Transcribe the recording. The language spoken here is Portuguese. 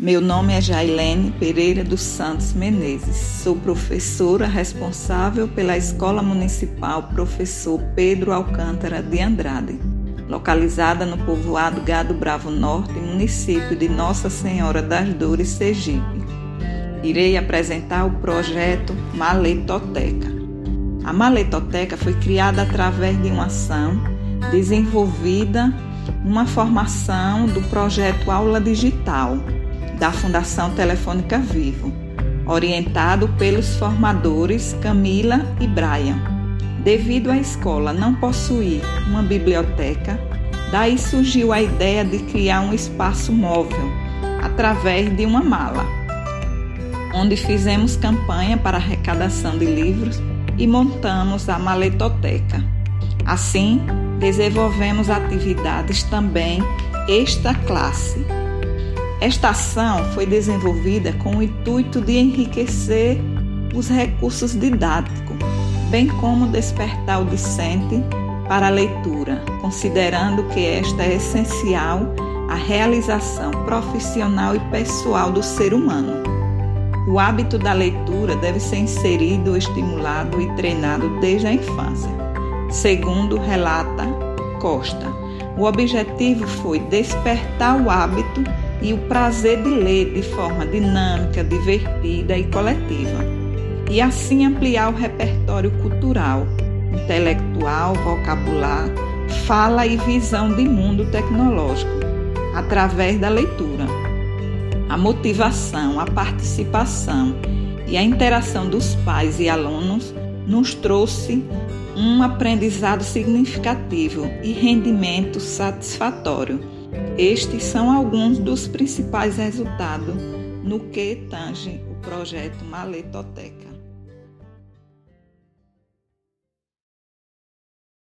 Meu nome é Jailene Pereira dos Santos Menezes. Sou professora responsável pela Escola Municipal Professor Pedro Alcântara de Andrade, localizada no povoado Gado Bravo Norte, município de Nossa Senhora das Dores, Sergipe. Irei apresentar o projeto Maletoteca. A Maletoteca foi criada através de uma ação desenvolvida numa formação do projeto Aula Digital da Fundação Telefônica Vivo, orientado pelos formadores Camila e Brian. Devido à escola não possuir uma biblioteca, daí surgiu a ideia de criar um espaço móvel através de uma mala, onde fizemos campanha para arrecadação de livros e montamos a maletoteca. Assim, desenvolvemos atividades também esta classe esta ação foi desenvolvida com o intuito de enriquecer os recursos didáticos, bem como despertar o discente para a leitura, considerando que esta é essencial à realização profissional e pessoal do ser humano. O hábito da leitura deve ser inserido, estimulado e treinado desde a infância, segundo relata Costa. O objetivo foi despertar o hábito e o prazer de ler de forma dinâmica, divertida e coletiva, e assim ampliar o repertório cultural, intelectual, vocabular, fala e visão de mundo tecnológico, através da leitura. A motivação, a participação e a interação dos pais e alunos nos trouxe um aprendizado significativo e rendimento satisfatório estes são alguns dos principais resultados no que tange o projeto Maletoteca.